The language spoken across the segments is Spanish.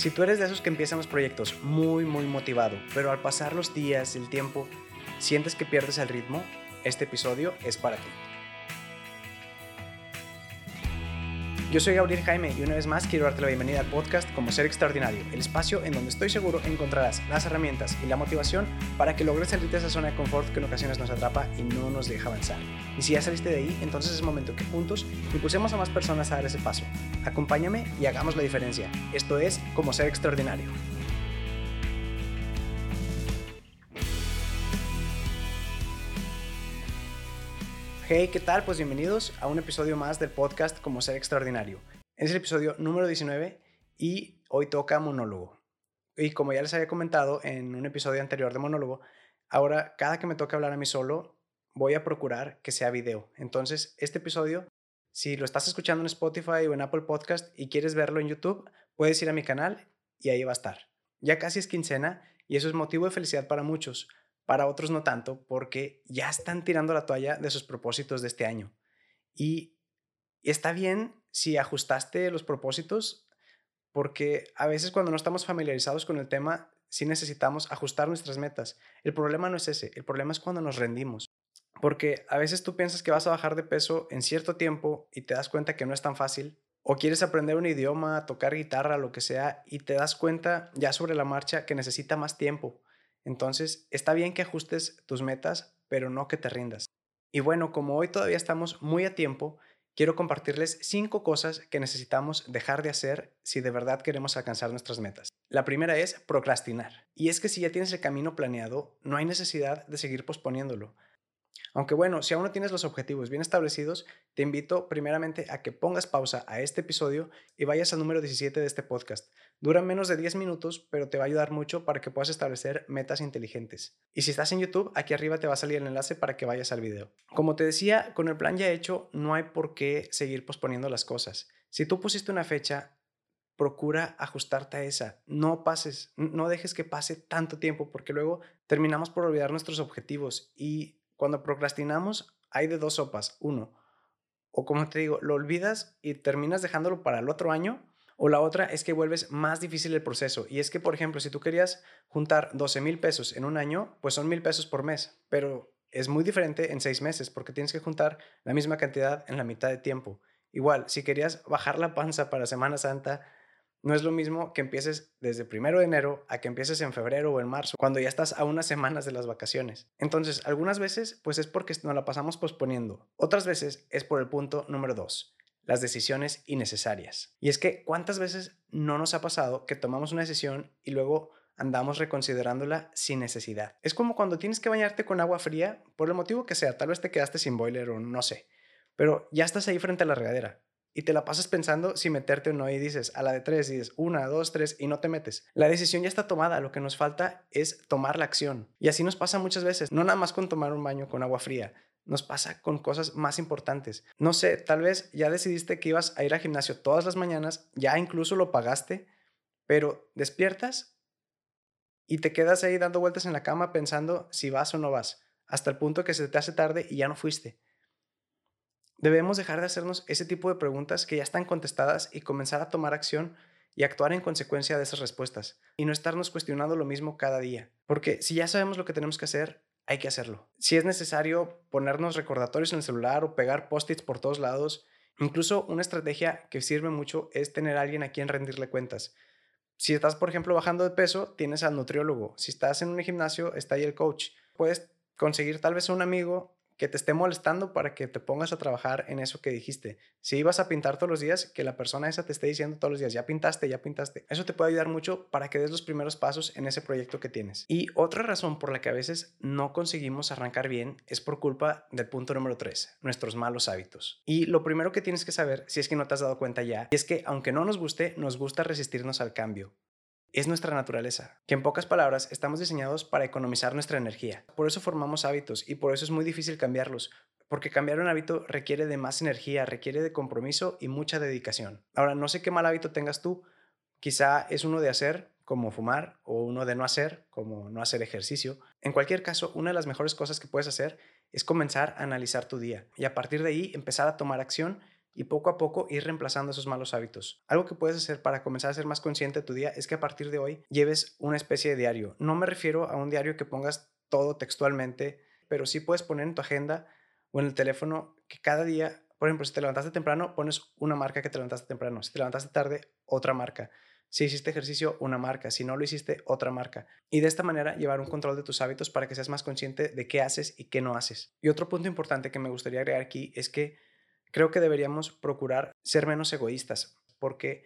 Si tú eres de esos que empiezan los proyectos muy, muy motivado, pero al pasar los días, el tiempo, sientes que pierdes el ritmo, este episodio es para ti. Yo soy Gabriel Jaime y una vez más quiero darte la bienvenida al podcast Como Ser Extraordinario, el espacio en donde estoy seguro encontrarás las herramientas y la motivación para que logres salir de esa zona de confort que en ocasiones nos atrapa y no nos deja avanzar. Y si ya saliste de ahí, entonces es momento que juntos impulsemos a más personas a dar ese paso. Acompáñame y hagamos la diferencia. Esto es Como Ser Extraordinario. Hey, ¿qué tal? Pues bienvenidos a un episodio más del podcast Como Ser Extraordinario. Es el episodio número 19 y hoy toca monólogo. Y como ya les había comentado en un episodio anterior de monólogo, ahora cada que me toque hablar a mí solo, voy a procurar que sea video. Entonces, este episodio, si lo estás escuchando en Spotify o en Apple Podcast y quieres verlo en YouTube, puedes ir a mi canal y ahí va a estar. Ya casi es quincena y eso es motivo de felicidad para muchos para otros no tanto, porque ya están tirando la toalla de sus propósitos de este año. Y está bien si ajustaste los propósitos, porque a veces cuando no estamos familiarizados con el tema, sí necesitamos ajustar nuestras metas. El problema no es ese, el problema es cuando nos rendimos. Porque a veces tú piensas que vas a bajar de peso en cierto tiempo y te das cuenta que no es tan fácil. O quieres aprender un idioma, tocar guitarra, lo que sea, y te das cuenta ya sobre la marcha que necesita más tiempo. Entonces, está bien que ajustes tus metas, pero no que te rindas. Y bueno, como hoy todavía estamos muy a tiempo, quiero compartirles cinco cosas que necesitamos dejar de hacer si de verdad queremos alcanzar nuestras metas. La primera es procrastinar. Y es que si ya tienes el camino planeado, no hay necesidad de seguir posponiéndolo. Aunque bueno, si aún no tienes los objetivos bien establecidos, te invito primeramente a que pongas pausa a este episodio y vayas al número 17 de este podcast. Dura menos de 10 minutos, pero te va a ayudar mucho para que puedas establecer metas inteligentes. Y si estás en YouTube, aquí arriba te va a salir el enlace para que vayas al video. Como te decía, con el plan ya hecho, no hay por qué seguir posponiendo las cosas. Si tú pusiste una fecha, procura ajustarte a esa. No pases, no dejes que pase tanto tiempo porque luego terminamos por olvidar nuestros objetivos y cuando procrastinamos, hay de dos sopas. Uno, o como te digo, lo olvidas y terminas dejándolo para el otro año. O la otra es que vuelves más difícil el proceso. Y es que, por ejemplo, si tú querías juntar 12 mil pesos en un año, pues son mil pesos por mes. Pero es muy diferente en seis meses porque tienes que juntar la misma cantidad en la mitad de tiempo. Igual, si querías bajar la panza para Semana Santa, no es lo mismo que empieces desde primero de enero a que empieces en febrero o en marzo, cuando ya estás a unas semanas de las vacaciones. Entonces, algunas veces, pues es porque nos la pasamos posponiendo. Otras veces es por el punto número dos, las decisiones innecesarias. Y es que, ¿cuántas veces no nos ha pasado que tomamos una decisión y luego andamos reconsiderándola sin necesidad? Es como cuando tienes que bañarte con agua fría, por el motivo que sea, tal vez te quedaste sin boiler o no sé, pero ya estás ahí frente a la regadera y te la pasas pensando si meterte o no y dices a la de tres y dices una, dos, tres y no te metes. La decisión ya está tomada, lo que nos falta es tomar la acción. Y así nos pasa muchas veces, no nada más con tomar un baño con agua fría, nos pasa con cosas más importantes. No sé, tal vez ya decidiste que ibas a ir al gimnasio todas las mañanas, ya incluso lo pagaste, pero despiertas y te quedas ahí dando vueltas en la cama pensando si vas o no vas, hasta el punto que se te hace tarde y ya no fuiste. Debemos dejar de hacernos ese tipo de preguntas que ya están contestadas y comenzar a tomar acción y actuar en consecuencia de esas respuestas y no estarnos cuestionando lo mismo cada día. Porque si ya sabemos lo que tenemos que hacer, hay que hacerlo. Si es necesario ponernos recordatorios en el celular o pegar post-its por todos lados, incluso una estrategia que sirve mucho es tener a alguien a quien rendirle cuentas. Si estás, por ejemplo, bajando de peso, tienes al nutriólogo. Si estás en un gimnasio, está ahí el coach. Puedes conseguir tal vez un amigo que te esté molestando para que te pongas a trabajar en eso que dijiste. Si ibas a pintar todos los días, que la persona esa te esté diciendo todos los días, ya pintaste, ya pintaste. Eso te puede ayudar mucho para que des los primeros pasos en ese proyecto que tienes. Y otra razón por la que a veces no conseguimos arrancar bien es por culpa del punto número 3, nuestros malos hábitos. Y lo primero que tienes que saber, si es que no te has dado cuenta ya, es que aunque no nos guste, nos gusta resistirnos al cambio es nuestra naturaleza, que en pocas palabras estamos diseñados para economizar nuestra energía. Por eso formamos hábitos y por eso es muy difícil cambiarlos, porque cambiar un hábito requiere de más energía, requiere de compromiso y mucha dedicación. Ahora, no sé qué mal hábito tengas tú, quizá es uno de hacer, como fumar, o uno de no hacer, como no hacer ejercicio. En cualquier caso, una de las mejores cosas que puedes hacer es comenzar a analizar tu día y a partir de ahí empezar a tomar acción y poco a poco ir reemplazando esos malos hábitos. Algo que puedes hacer para comenzar a ser más consciente de tu día es que a partir de hoy lleves una especie de diario. No me refiero a un diario que pongas todo textualmente, pero sí puedes poner en tu agenda o en el teléfono que cada día, por ejemplo, si te levantaste temprano, pones una marca que te levantaste temprano. Si te levantaste tarde, otra marca. Si hiciste ejercicio, una marca. Si no lo hiciste, otra marca. Y de esta manera llevar un control de tus hábitos para que seas más consciente de qué haces y qué no haces. Y otro punto importante que me gustaría agregar aquí es que creo que deberíamos procurar ser menos egoístas, porque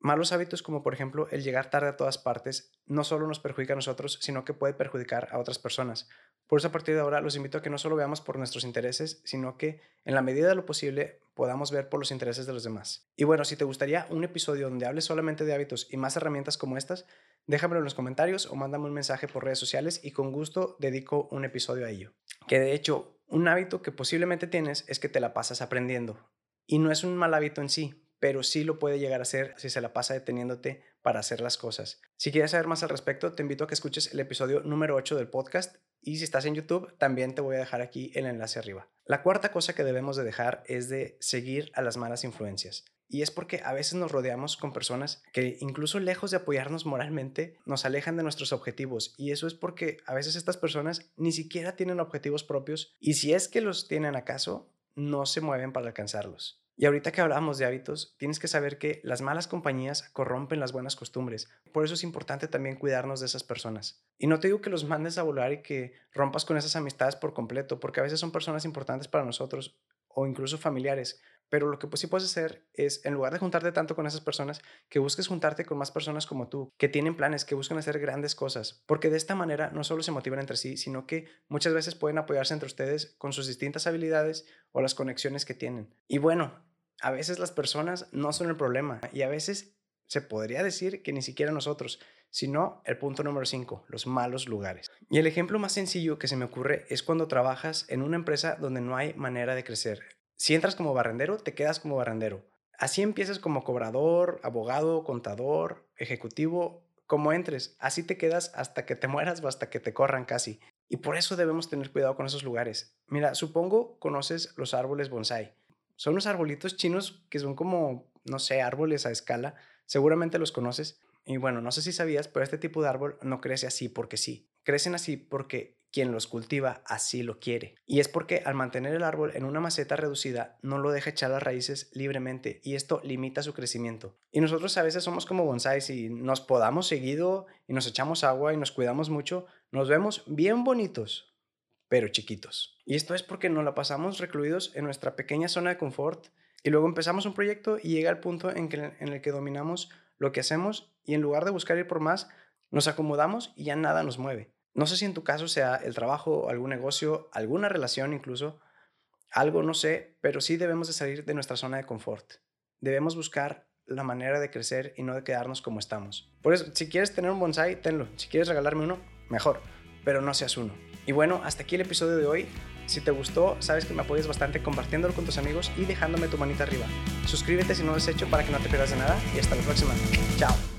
malos hábitos como por ejemplo el llegar tarde a todas partes no solo nos perjudica a nosotros, sino que puede perjudicar a otras personas. Por eso a partir de ahora los invito a que no solo veamos por nuestros intereses, sino que en la medida de lo posible podamos ver por los intereses de los demás. Y bueno, si te gustaría un episodio donde hables solamente de hábitos y más herramientas como estas, déjamelo en los comentarios o mándame un mensaje por redes sociales y con gusto dedico un episodio a ello. Que de hecho, un hábito que posiblemente tienes es que te la pasas aprendiendo. Y no es un mal hábito en sí, pero sí lo puede llegar a ser si se la pasa deteniéndote para hacer las cosas. Si quieres saber más al respecto, te invito a que escuches el episodio número 8 del podcast y si estás en YouTube, también te voy a dejar aquí el enlace arriba. La cuarta cosa que debemos de dejar es de seguir a las malas influencias. Y es porque a veces nos rodeamos con personas que incluso lejos de apoyarnos moralmente, nos alejan de nuestros objetivos. Y eso es porque a veces estas personas ni siquiera tienen objetivos propios y si es que los tienen acaso, no se mueven para alcanzarlos. Y ahorita que hablamos de hábitos, tienes que saber que las malas compañías corrompen las buenas costumbres. Por eso es importante también cuidarnos de esas personas. Y no te digo que los mandes a volar y que rompas con esas amistades por completo, porque a veces son personas importantes para nosotros o incluso familiares. Pero lo que pues sí puedes hacer es, en lugar de juntarte tanto con esas personas, que busques juntarte con más personas como tú, que tienen planes, que buscan hacer grandes cosas, porque de esta manera no solo se motivan entre sí, sino que muchas veces pueden apoyarse entre ustedes con sus distintas habilidades o las conexiones que tienen. Y bueno, a veces las personas no son el problema y a veces se podría decir que ni siquiera nosotros, sino el punto número 5, los malos lugares. Y el ejemplo más sencillo que se me ocurre es cuando trabajas en una empresa donde no hay manera de crecer. Si entras como barrendero, te quedas como barrendero. Así empiezas como cobrador, abogado, contador, ejecutivo, como entres. Así te quedas hasta que te mueras o hasta que te corran casi. Y por eso debemos tener cuidado con esos lugares. Mira, supongo conoces los árboles bonsai. Son los arbolitos chinos que son como, no sé, árboles a escala. Seguramente los conoces. Y bueno, no sé si sabías, pero este tipo de árbol no crece así porque sí. Crecen así porque quien los cultiva así lo quiere. Y es porque al mantener el árbol en una maceta reducida no lo deja echar las raíces libremente y esto limita su crecimiento. Y nosotros a veces somos como bonsáis y nos podamos seguido y nos echamos agua y nos cuidamos mucho, nos vemos bien bonitos, pero chiquitos. Y esto es porque nos la pasamos recluidos en nuestra pequeña zona de confort y luego empezamos un proyecto y llega el punto en, que, en el que dominamos lo que hacemos y en lugar de buscar ir por más, nos acomodamos y ya nada nos mueve. No sé si en tu caso sea el trabajo, algún negocio, alguna relación incluso, algo, no sé, pero sí debemos de salir de nuestra zona de confort. Debemos buscar la manera de crecer y no de quedarnos como estamos. Por eso, si quieres tener un bonsai, tenlo. Si quieres regalarme uno, mejor, pero no seas uno. Y bueno, hasta aquí el episodio de hoy. Si te gustó, sabes que me apoyas bastante compartiéndolo con tus amigos y dejándome tu manita arriba. Suscríbete si no lo has hecho para que no te pierdas de nada y hasta la próxima. Chao.